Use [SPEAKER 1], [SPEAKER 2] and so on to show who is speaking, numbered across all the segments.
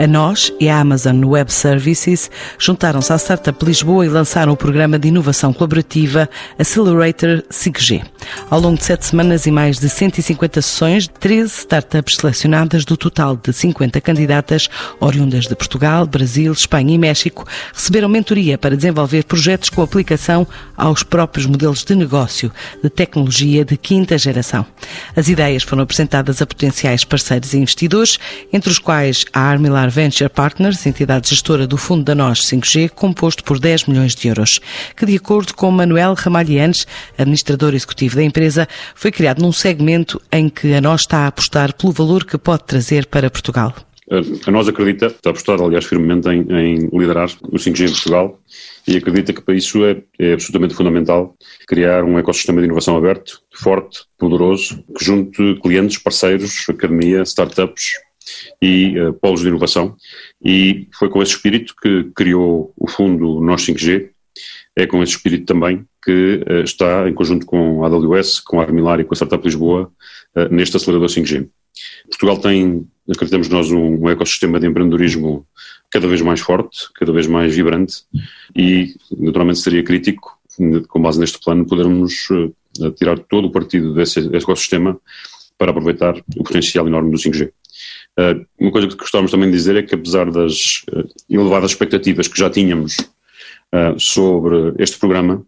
[SPEAKER 1] A nós e a Amazon Web Services juntaram-se à Startup Lisboa e lançaram o programa de inovação colaborativa Accelerator 5G. Ao longo de sete semanas e mais de 150 sessões, 13 startups selecionadas do total de 50 candidatas, oriundas de Portugal, Brasil, Espanha e México, receberam mentoria para desenvolver projetos com aplicação aos próprios modelos de negócio de tecnologia de quinta geração. As ideias foram apresentadas a potenciais parceiros e investidores, entre os quais a Armilar Venture Partners, entidade gestora do Fundo da NOS 5G, composto por 10 milhões de euros, que, de acordo com Manuel Ramalhianes, administrador executivo da empresa, foi criado num segmento em que a NOS está a apostar pelo valor que pode trazer para Portugal.
[SPEAKER 2] A nós acredita, está a apostar, aliás, firmemente em, em, liderar o 5G em Portugal e acredita que para isso é, é, absolutamente fundamental criar um ecossistema de inovação aberto, forte, poderoso, que junte clientes, parceiros, academia, startups, e uh, polos de inovação. E foi com esse espírito que criou o fundo Nós 5G. É com esse espírito também que uh, está, em conjunto com a AWS, com a Armilar e com a Startup Lisboa, uh, neste acelerador 5G. Portugal tem, acreditamos nós, um, um ecossistema de empreendedorismo cada vez mais forte, cada vez mais vibrante e, naturalmente, seria crítico, com base neste plano, podermos tirar todo o partido desse ecossistema para aproveitar o potencial enorme do 5G. Uh, uma coisa que gostávamos também de dizer é que, apesar das uh, elevadas expectativas que já tínhamos uh, sobre este programa,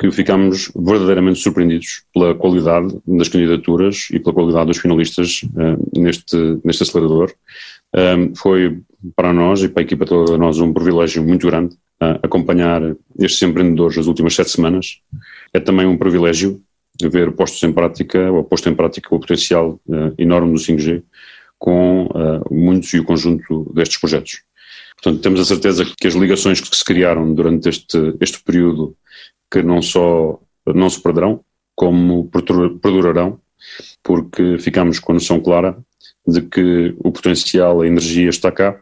[SPEAKER 2] que ficámos verdadeiramente surpreendidos pela qualidade das candidaturas e pela qualidade dos finalistas neste, neste acelerador. foi para nós e para a equipa toda nós um privilégio muito grande acompanhar estes empreendedores nas últimas sete semanas. É também um privilégio ver postos em prática, ou posto em prática o potencial enorme do 5G com uh, muitos e o conjunto destes projetos. Portanto, temos a certeza que as ligações que se criaram durante este, este período, que não só não se perderão, como perdurarão, porque ficamos com a noção clara de que o potencial, a energia está cá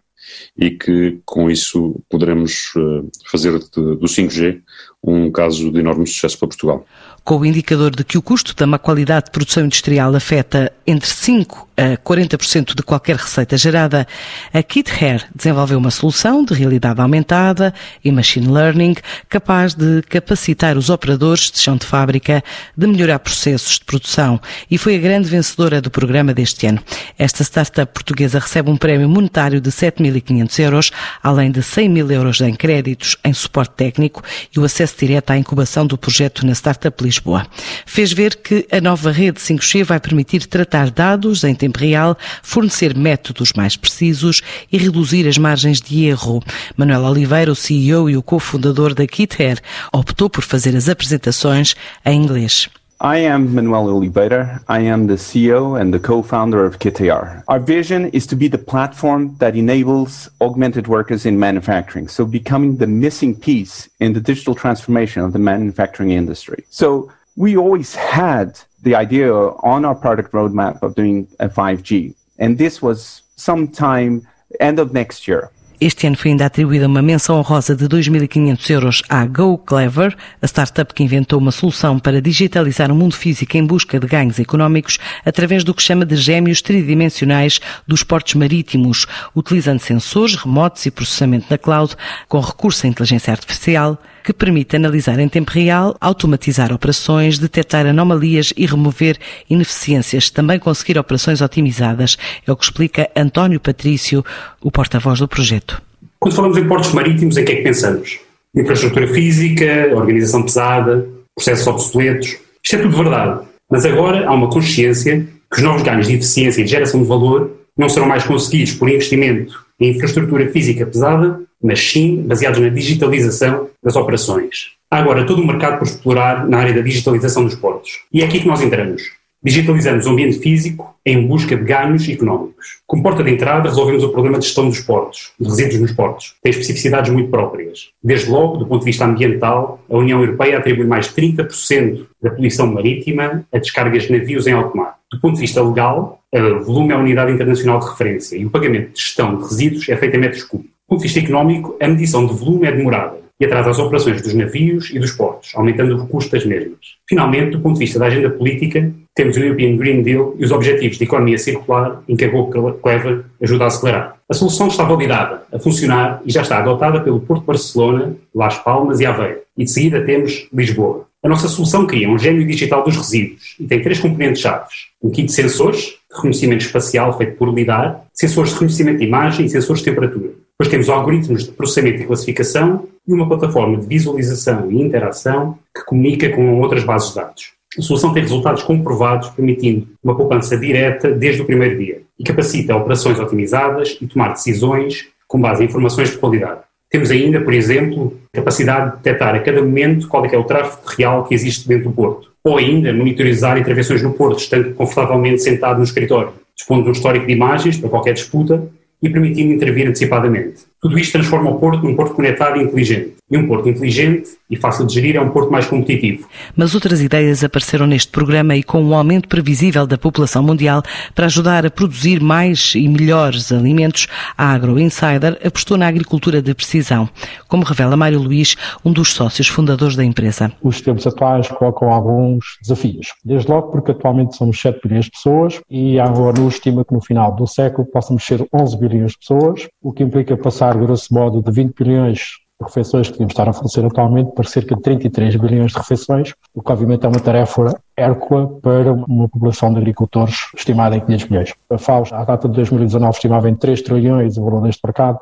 [SPEAKER 2] e que com isso poderemos uh, fazer do 5G um caso de enorme sucesso para Portugal.
[SPEAKER 1] Com o indicador de que o custo da má qualidade de produção industrial afeta entre 5 a 40% de qualquer receita gerada, a KitHair desenvolveu uma solução de realidade aumentada e machine learning capaz de capacitar os operadores de chão de fábrica, de melhorar processos de produção e foi a grande vencedora do programa deste ano. Esta startup portuguesa recebe um prémio monetário de 7.500 euros, além de 100 mil euros em créditos, em suporte técnico e o acesso direto à incubação do projeto na Startup Lisboa. Fez ver que a nova rede 5G vai permitir tratar dados em tempo real, fornecer métodos mais precisos e reduzir as margens de erro. Manuel Oliveira, o CEO e o cofundador da KitHair, optou por fazer as apresentações em inglês.
[SPEAKER 3] I am Manuel Oliveira. I am the CEO and the co-founder of KTR. Our vision is to be the platform that enables augmented workers in manufacturing. So becoming the missing piece in the digital transformation of the manufacturing industry. So we always had the idea on our product roadmap of doing a 5G. And this was sometime end of next year.
[SPEAKER 1] Este ano foi ainda atribuída uma menção honrosa de 2.500 euros à GoClever, a startup que inventou uma solução para digitalizar o mundo físico em busca de ganhos económicos através do que chama de gêmeos tridimensionais dos portos marítimos, utilizando sensores remotos e processamento na cloud com recurso à inteligência artificial que permite analisar em tempo real, automatizar operações, detectar anomalias e remover ineficiências, também conseguir operações otimizadas. É o que explica António Patrício, o porta-voz do projeto.
[SPEAKER 4] Quando falamos em portos marítimos, em que é que pensamos? Infraestrutura física, organização pesada, processos obsoletos. Isto é tudo verdade. Mas agora há uma consciência que os novos ganhos de eficiência e de geração de valor não serão mais conseguidos por investimento em infraestrutura física pesada, mas sim baseados na digitalização das operações. Há agora todo o mercado por explorar na área da digitalização dos portos. E é aqui que nós entramos. Digitalizamos o ambiente físico em busca de ganhos económicos. Como porta de entrada, resolvemos o problema de gestão dos portos, de resíduos nos portos. Tem especificidades muito próprias. Desde logo, do ponto de vista ambiental, a União Europeia atribui mais 30% da poluição marítima a descargas de navios em alto mar. Do ponto de vista legal, o volume é a unidade internacional de referência e o pagamento de gestão de resíduos é feito em metros cúbicos. Do ponto de vista económico, a medição de volume é demorada. e atrasa as operações dos navios e dos portos, aumentando o custo das mesmas. Finalmente, do ponto de vista da agenda política, temos o European Green Deal e os objetivos de economia circular em que a Go Clever ajuda a acelerar. A solução está validada, a funcionar e já está adotada pelo Porto de Barcelona, Las Palmas e Aveiro. E de seguida temos Lisboa. A nossa solução cria um gênio digital dos resíduos e tem três componentes chaves. Um kit de sensores, de reconhecimento espacial feito por LIDAR, sensores de reconhecimento de imagem e sensores de temperatura. Depois temos algoritmos de processamento e classificação e uma plataforma de visualização e interação que comunica com outras bases de dados. A solução tem resultados comprovados, permitindo uma poupança direta desde o primeiro dia e capacita operações otimizadas e tomar decisões com base em informações de qualidade. Temos ainda, por exemplo, capacidade de detectar a cada momento qual é, é o tráfego real que existe dentro do porto. Ou ainda monitorizar intervenções no porto, estando confortavelmente sentado no escritório, dispondo de um histórico de imagens para qualquer disputa e permitindo intervir antecipadamente. Tudo isto transforma o Porto num porto conectado e inteligente. E um porto inteligente e fácil de gerir é um porto mais competitivo.
[SPEAKER 1] Mas outras ideias apareceram neste programa e com um aumento previsível da população mundial para ajudar a produzir mais e melhores alimentos, a Agro Insider apostou na agricultura de precisão, como revela Mário Luís, um dos sócios fundadores da empresa.
[SPEAKER 5] Os tempos atuais colocam alguns desafios. Desde logo porque atualmente somos 7 bilhões de pessoas e a ONU estima que no final do século possamos ser 11 bilhões de pessoas, o que implica passar grosso modo, de 20 bilhões refeições que devíamos estar a fornecer atualmente para cerca de 33 bilhões de refeições, o que obviamente é uma tarefa hércula para uma população de agricultores estimada em 500 milhões. A FAO, à data de 2019, estimava em 3 trilhões o valor deste mercado.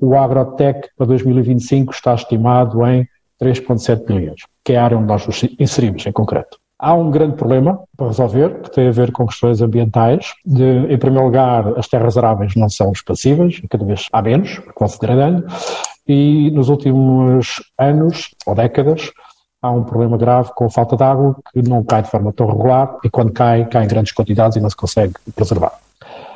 [SPEAKER 5] O Agrotech para 2025 está estimado em 3,7 bilhões, que é a área onde nós nos inserimos em concreto. Há um grande problema para resolver, que tem a ver com questões ambientais. De, em primeiro lugar, as terras aráveis não são expansivas, cada vez há menos, vão se degradando, e nos últimos anos ou décadas há um problema grave com a falta de água que não cai de forma tão regular e quando cai, cai em grandes quantidades e não se consegue preservar.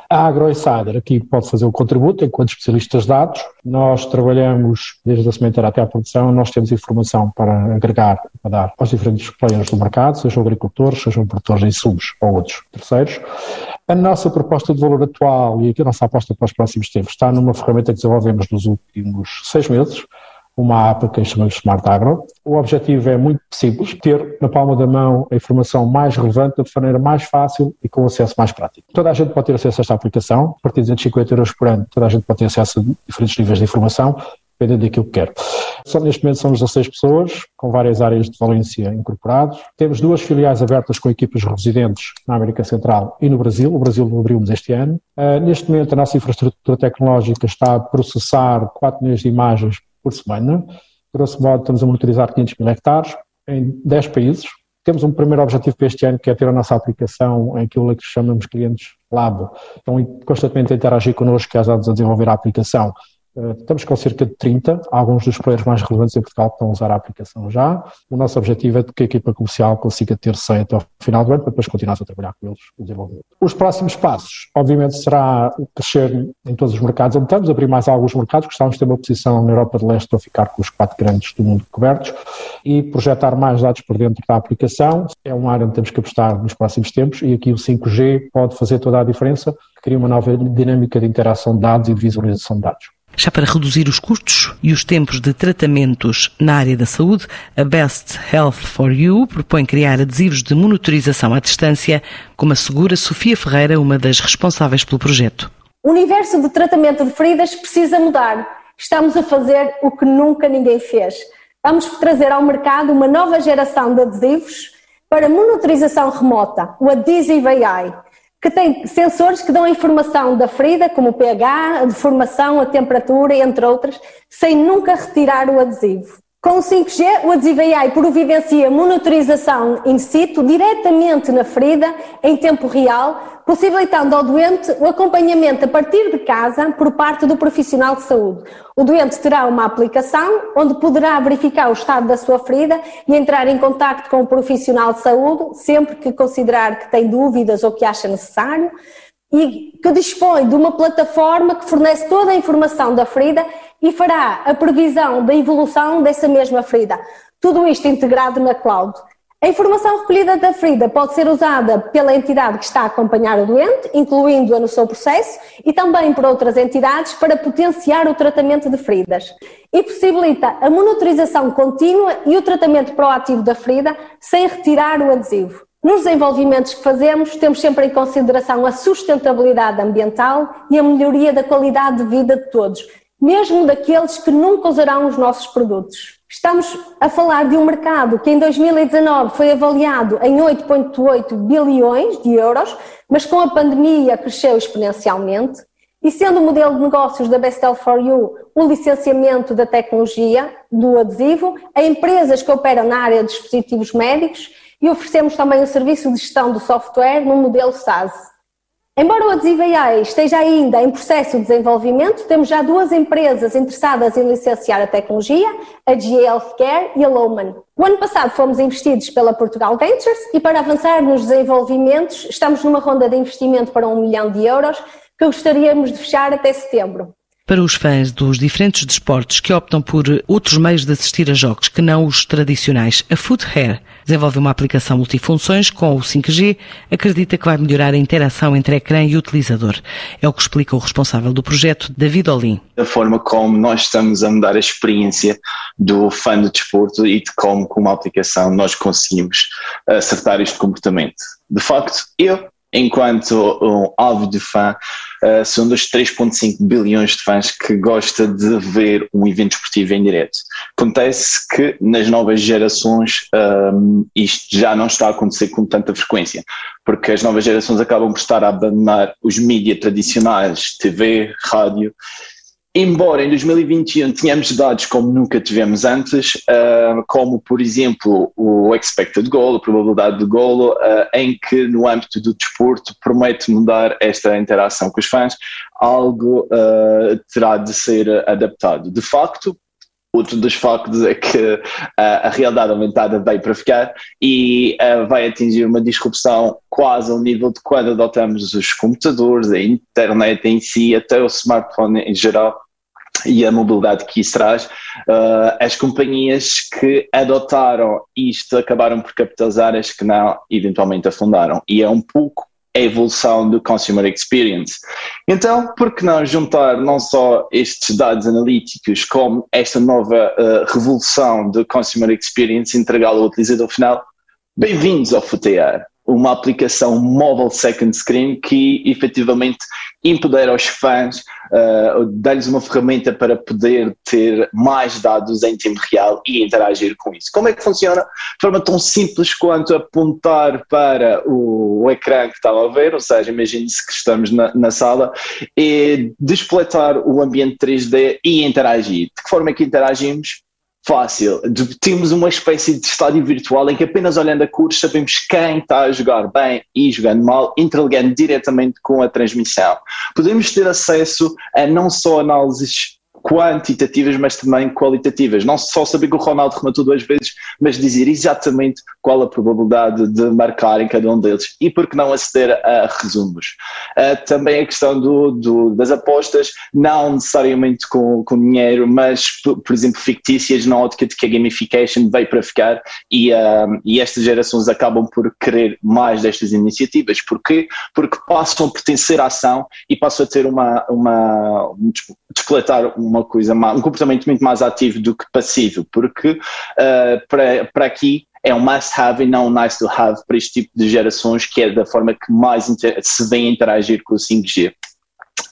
[SPEAKER 5] A AgroInsider aqui pode fazer um contributo enquanto especialistas de dados. Nós trabalhamos desde a sementeira até à produção, nós temos informação para agregar, para dar aos diferentes players do mercado, sejam agricultores, sejam produtores de insumos ou outros terceiros. A nossa proposta de valor atual e a nossa aposta para os próximos tempos está numa ferramenta que desenvolvemos nos últimos seis meses, uma app que chamamos Smart Agro. O objetivo é muito simples, ter na palma da mão a informação mais relevante de maneira mais fácil e com acesso mais prático. Toda a gente pode ter acesso a esta aplicação, a partir de 250 euros por ano, toda a gente pode ter acesso a diferentes níveis de informação, dependendo daquilo que quer. Só neste momento somos 16 pessoas, com várias áreas de valência incorporados. Temos duas filiais abertas com equipas residentes na América Central e no Brasil. O Brasil abrimos este ano. Uh, neste momento, a nossa infraestrutura tecnológica está a processar 4 milhões de imagens por semana. Grosso modo, estamos a monitorizar 500 mil hectares em 10 países. Temos um primeiro objetivo para este ano, que é ter a nossa aplicação em aquilo que chamamos clientes lab. Estão constantemente a interagir connosco, que ajuda a desenvolver a aplicação estamos com cerca de 30, alguns dos players mais relevantes em Portugal estão a usar a aplicação já. O nosso objetivo é que a equipa comercial consiga ter 100 até o final do ano, para depois continuar a trabalhar com eles no desenvolvimento. Os próximos passos, obviamente, será crescer em todos os mercados onde estamos, abrir mais alguns mercados, gostávamos de ter uma posição na Europa de Leste para ficar com os quatro grandes do mundo cobertos e projetar mais dados por dentro da aplicação. É uma área onde temos que apostar nos próximos tempos e aqui o 5G pode fazer toda a diferença, cria uma nova dinâmica de interação de dados e de visualização de dados.
[SPEAKER 1] Já para reduzir os custos e os tempos de tratamentos na área da saúde, a Best Health for You propõe criar adesivos de monitorização à distância, como assegura Sofia Ferreira, uma das responsáveis pelo projeto.
[SPEAKER 6] O universo de tratamento de feridas precisa mudar. Estamos a fazer o que nunca ninguém fez. Vamos trazer ao mercado uma nova geração de adesivos para monitorização remota, o Adhesive AI que tem sensores que dão a informação da ferida, como o pH, a deformação, a temperatura, entre outras, sem nunca retirar o adesivo. Com o 5G, o adesivo AI providencia monitorização in situ diretamente na ferida, em tempo real, possibilitando ao doente o acompanhamento a partir de casa por parte do profissional de saúde. O doente terá uma aplicação onde poderá verificar o estado da sua ferida e entrar em contato com o profissional de saúde sempre que considerar que tem dúvidas ou que acha necessário e que dispõe de uma plataforma que fornece toda a informação da ferida e fará a previsão da evolução dessa mesma ferida. Tudo isto integrado na cloud. A informação recolhida da ferida pode ser usada pela entidade que está a acompanhar o doente, incluindo-a no seu processo, e também por outras entidades para potenciar o tratamento de feridas. E possibilita a monitorização contínua e o tratamento proativo da ferida sem retirar o adesivo. Nos desenvolvimentos que fazemos, temos sempre em consideração a sustentabilidade ambiental e a melhoria da qualidade de vida de todos, mesmo daqueles que nunca usarão os nossos produtos. Estamos a falar de um mercado que em 2019 foi avaliado em 8,8 bilhões de euros, mas com a pandemia cresceu exponencialmente. E sendo o modelo de negócios da Bestel for You o licenciamento da tecnologia do adesivo a empresas que operam na área de dispositivos médicos e oferecemos também o serviço de gestão do software no modelo SaaS. Embora o Adesivo AI esteja ainda em processo de desenvolvimento, temos já duas empresas interessadas em licenciar a tecnologia, a GE Healthcare e a Lowman. O ano passado fomos investidos pela Portugal Ventures e para avançar nos desenvolvimentos estamos numa ronda de investimento para um milhão de euros que gostaríamos de fechar até setembro.
[SPEAKER 1] Para os fãs dos diferentes desportos que optam por outros meios de assistir a jogos que não os tradicionais, a Foothair desenvolve uma aplicação multifunções com o 5G, acredita que vai melhorar a interação entre ecrã e utilizador. É o que explica o responsável do projeto, David Olim.
[SPEAKER 7] Da forma como nós estamos a mudar a experiência do fã do desporto e de como com uma aplicação nós conseguimos acertar este comportamento. De facto, eu enquanto um ávido fã, uh, sou um dos 3,5 bilhões de fãs que gosta de ver um evento esportivo em direto. Acontece que nas novas gerações um, isto já não está a acontecer com tanta frequência, porque as novas gerações acabam por estar a abandonar os mídias tradicionais, TV, rádio, embora em 2021 tenhamos dados como nunca tivemos antes, uh, como por exemplo o expected goal, a probabilidade de golo, uh, em que no âmbito do desporto promete mudar esta interação com os fãs, algo uh, terá de ser adaptado. De facto, Outro dos factos é que a realidade aumentada veio para ficar e vai atingir uma disrupção quase ao nível de quando adotamos os computadores, a internet em si, até o smartphone em geral, e a mobilidade que isso traz, uh, as companhias que adotaram isto acabaram por capitalizar, as que não, eventualmente afundaram. E é um pouco a evolução do Consumer Experience. Então, por que não juntar não só estes dados analíticos como esta nova uh, revolução do Consumer Experience e entregá-lo ao utilizador final? Bem-vindos ao FUTEAR uma aplicação mobile second screen que efetivamente empodera os fãs, uh, dá-lhes uma ferramenta para poder ter mais dados em tempo real e interagir com isso. Como é que funciona? De forma tão simples quanto apontar para o, o ecrã que estava a ver, ou seja, imagine-se que estamos na, na, sala, e despletar o ambiente 3D e interagir. De que forma é que interagimos? Fácil. Temos uma espécie de estádio virtual em que apenas olhando a cores sabemos quem está a jogar bem e jogando mal, interligando diretamente com a transmissão. Podemos ter acesso a não só análises quantitativas, mas também qualitativas. Não só saber que o Ronaldo rematou duas vezes, mas dizer exatamente qual a probabilidade de marcar em cada um deles e por que não aceder a resumos. Uh, também a questão do, do, das apostas, não necessariamente com, com dinheiro, mas, por, por, exemplo, fictícias na ótica de que a gamification veio para ficar e, uh, e estas gerações acabam por querer mais destas iniciativas. Porquê? Porque passam a pertencer à ação e passam a ter uma, uma um, despletar uma coisa, um comportamento muito mais ativo do que passivo, porque uh, para, para aqui é um must have e não um nice to have para este tipo de gerações, que é da forma que mais se vem interagir com o 5G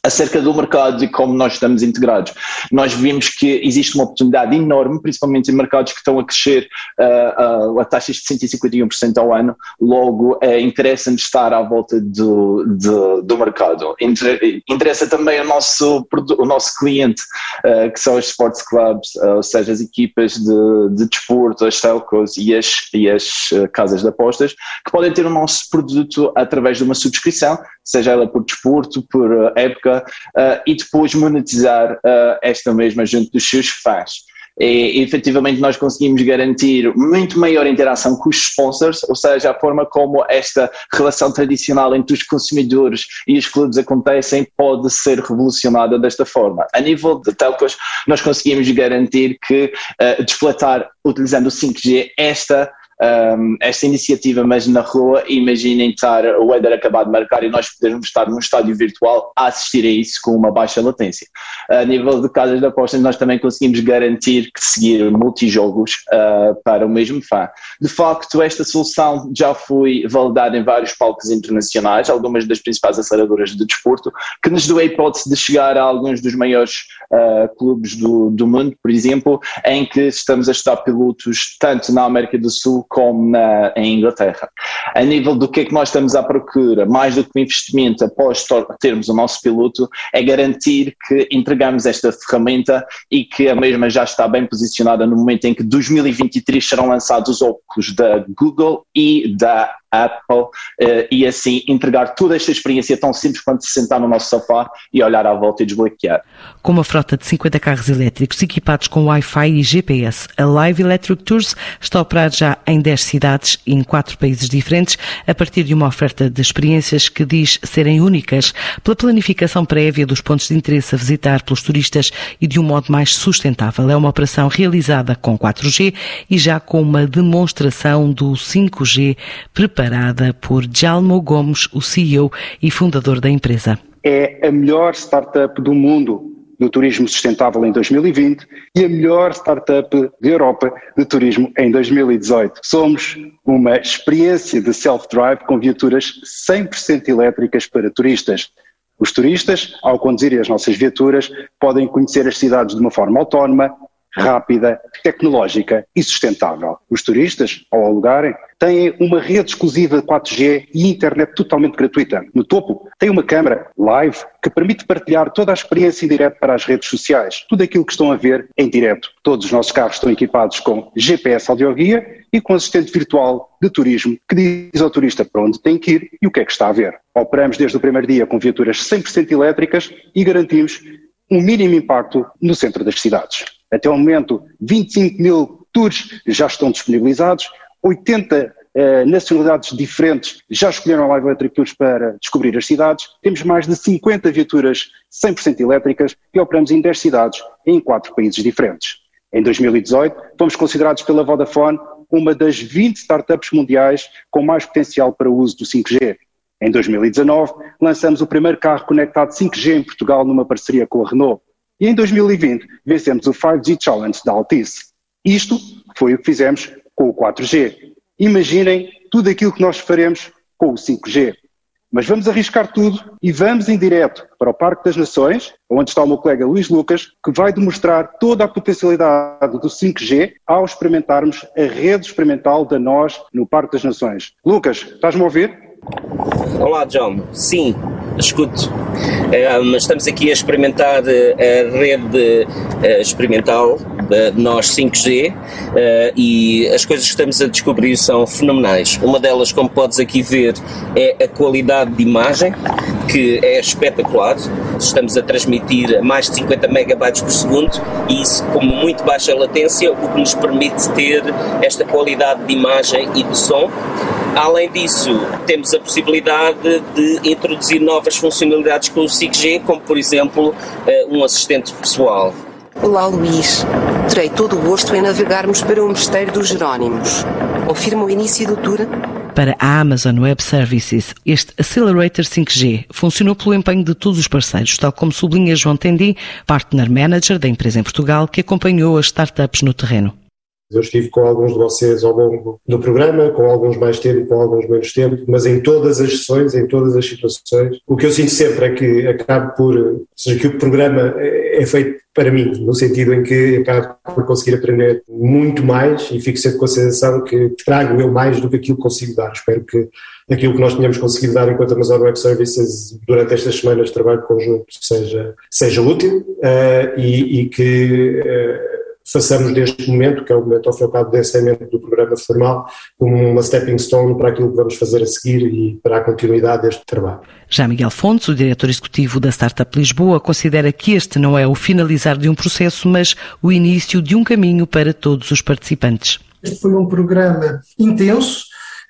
[SPEAKER 7] acerca do mercado e como nós estamos integrados. Nós vimos que existe uma oportunidade enorme, principalmente em mercados que estão a crescer uh, uh, a taxas de 151% ao ano, logo uh, interessa-nos estar à volta do, do, do mercado. interessa também o nosso, o nosso cliente, uh, que são os sports clubs, ou seja, as equipas de, de desporto, as telcos e as, e as casas de apostas, que podem ter o nosso produto através de uma subscrição, seja ela por desporto, por época, uh, e depois monetizar uh, esta mesma junto dos seus fãs. E efetivamente nós conseguimos garantir muito maior interação com os sponsors, ou seja, a forma como esta relação tradicional entre os consumidores e os clubes acontecem pode ser revolucionada desta forma. A nível de telcos, nós conseguimos garantir que uh, despletar utilizando o 5G esta um, esta iniciativa, mas na rua, imaginem estar o Eder acabar de marcar e nós podermos estar num estádio virtual a assistir a isso com uma baixa latência. A nível de casas de apostas, nós também conseguimos garantir que seguir multijogos uh, para o mesmo fã. De facto, esta solução já foi validada em vários palcos internacionais, algumas das principais aceleradoras de desporto, que nos deu a hipótese de chegar a alguns dos maiores uh, clubes do, do mundo, por exemplo, em que estamos a estudar pilotos tanto na América do Sul como na, em Inglaterra. A nível do que é que nós estamos à procura, mais do que o investimento após termos o nosso piloto, é garantir que entregamos esta ferramenta e que a mesma já está bem posicionada no momento em que 2023 serão lançados os óculos da Google e da Apple uh, e assim entregar toda esta experiência tão simples quanto se sentar no nosso sofá e olhar à volta e desbloquear.
[SPEAKER 1] Com uma frota de 50 carros elétricos equipados com Wi-Fi e GPS, a Live Electric Tours está a operar já em 10 cidades e em 4 países diferentes, a partir de uma oferta de experiências que diz serem únicas pela planificação prévia dos pontos de interesse a visitar pelos turistas e de um modo mais sustentável. É uma operação realizada com 4G e já com uma demonstração do 5G preparada preparada por Jalmo Gomes, o CEO e fundador da empresa.
[SPEAKER 8] É a melhor startup do mundo do turismo sustentável em 2020 e a melhor startup da Europa de turismo em 2018. Somos uma experiência de self-drive com viaturas 100% elétricas para turistas. Os turistas, ao conduzirem as nossas viaturas, podem conhecer as cidades de uma forma autónoma, rápida, tecnológica e sustentável. Os turistas, ao alugarem, têm uma rede exclusiva de 4G e internet totalmente gratuita. No topo, tem uma câmara live que permite partilhar toda a experiência em direto para as redes sociais. Tudo aquilo que estão a ver em direto. Todos os nossos carros estão equipados com GPS audioguia e com assistente virtual de turismo que diz ao turista para onde tem que ir e o que é que está a ver. Operamos desde o primeiro dia com viaturas 100% elétricas e garantimos um mínimo impacto no centro das cidades. Até o momento, 25 mil tours já estão disponibilizados, 80 eh, nacionalidades diferentes já escolheram a Live Electric Tours para descobrir as cidades. Temos mais de 50 viaturas 100% elétricas e operamos em 10 cidades em 4 países diferentes. Em 2018, fomos considerados pela Vodafone uma das 20 startups mundiais com mais potencial para o uso do 5G. Em 2019, lançamos o primeiro carro conectado 5G em Portugal numa parceria com a Renault. E em 2020 vencemos o 5G Challenge da Altice. Isto foi o que fizemos com o 4G. Imaginem tudo aquilo que nós faremos com o 5G. Mas vamos arriscar tudo e vamos em direto para o Parque das Nações, onde está o meu colega Luís Lucas, que vai demonstrar toda a potencialidade do 5G ao experimentarmos a rede experimental da nós no Parque das Nações. Lucas, estás-me a ouvir?
[SPEAKER 9] Olá, John. Sim, escuto. Uh, estamos aqui a experimentar uh, a rede uh, experimental de nós 5G e as coisas que estamos a descobrir são fenomenais. Uma delas, como podes aqui ver, é a qualidade de imagem, que é espetacular. Estamos a transmitir mais de 50 megabytes por segundo e isso com muito baixa latência, o que nos permite ter esta qualidade de imagem e de som. Além disso, temos a possibilidade de introduzir novas funcionalidades com o 5G, como por exemplo eh, um assistente pessoal.
[SPEAKER 10] Olá Luís, terei todo o gosto em navegarmos para o Mosteiro dos Jerónimos. Confirma o início do tour?
[SPEAKER 1] Para a Amazon Web Services, este Accelerator 5G funcionou pelo empenho de todos os parceiros, tal como sublinha João Tendi, Partner Manager da empresa em Portugal, que acompanhou as startups no terreno.
[SPEAKER 11] Eu estive com alguns de vocês ao longo do programa, com alguns mais tempo, com alguns menos tempo, mas em todas as sessões, em todas as situações, o que eu sinto sempre é que acabo por, ou seja, que o programa é feito para mim, no sentido em que acabo por conseguir aprender muito mais e fico sempre com a sensação que trago eu mais do que aquilo que consigo dar. Espero que aquilo que nós tenhamos conseguido dar enquanto Amazon Web Services durante estas semanas de trabalho conjunto seja, seja útil uh, e, e, que uh, façamos deste momento, que é o momento ao fim e ao cabo do encerramento do programa formal, como uma stepping stone para aquilo que vamos fazer a seguir e para a continuidade deste trabalho.
[SPEAKER 1] Já Miguel Fontes, o diretor executivo da Startup Lisboa, considera que este não é o finalizar de um processo, mas o início de um caminho para todos os participantes.
[SPEAKER 12] Este foi um programa intenso,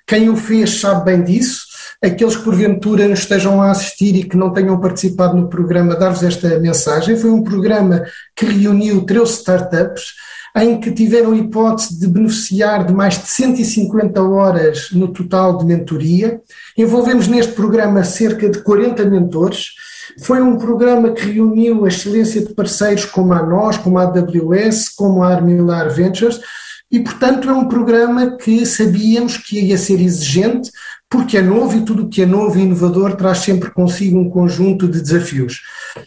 [SPEAKER 12] quem o fez sabe bem disso, aqueles que porventura nos estejam a assistir e que não tenham participado no programa, dar-vos esta mensagem. Foi um programa que reuniu 13 startups. em que tiveram a hipótese de beneficiar de mais de 150 horas no total de mentoria. Envolvemos neste programa cerca de 40 mentores. Foi um programa que reuniu a excelência de parceiros como a nós, como a AWS, como a Armilar Ventures, e, portanto, é um programa que sabíamos que ia ser exigente, porque é novo e tudo o que é novo e inovador traz sempre consigo um conjunto de desafios.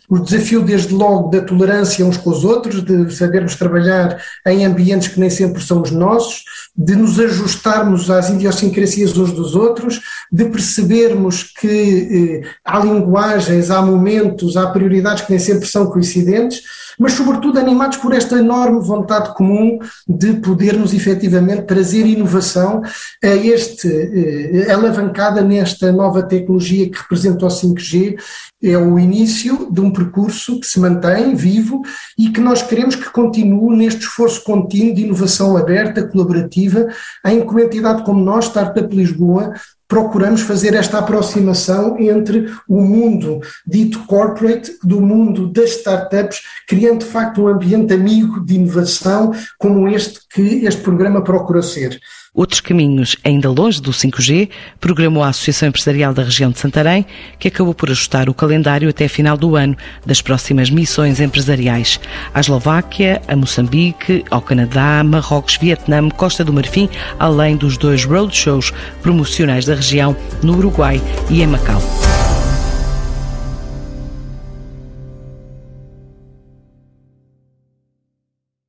[SPEAKER 12] O desafio, desde logo, da tolerância uns com os outros, de sabermos trabalhar em ambientes que nem sempre são os nossos, de nos ajustarmos às idiosincrasias uns dos outros, de percebermos que eh, há linguagens, há momentos, há prioridades que nem sempre são coincidentes, mas sobretudo animados por esta enorme vontade comum de podermos efetivamente trazer inovação a este, eh, alavancada nesta nova tecnologia que representa o 5G, é o início de um percurso que se mantém vivo e que nós queremos que continue neste esforço contínuo de inovação aberta, colaborativa, em que uma entidade como nós, Startup Lisboa, procuramos fazer esta aproximação entre o mundo dito corporate do mundo das startups, criando de facto um ambiente amigo de inovação como este que este programa procura ser.
[SPEAKER 1] Outros caminhos, ainda longe do 5G, programou a Associação Empresarial da Região de Santarém, que acabou por ajustar o calendário até final do ano das próximas missões empresariais à Eslováquia, a Moçambique, ao Canadá, Marrocos, Vietnã, Costa do Marfim, além dos dois roadshows promocionais da região no Uruguai e em Macau.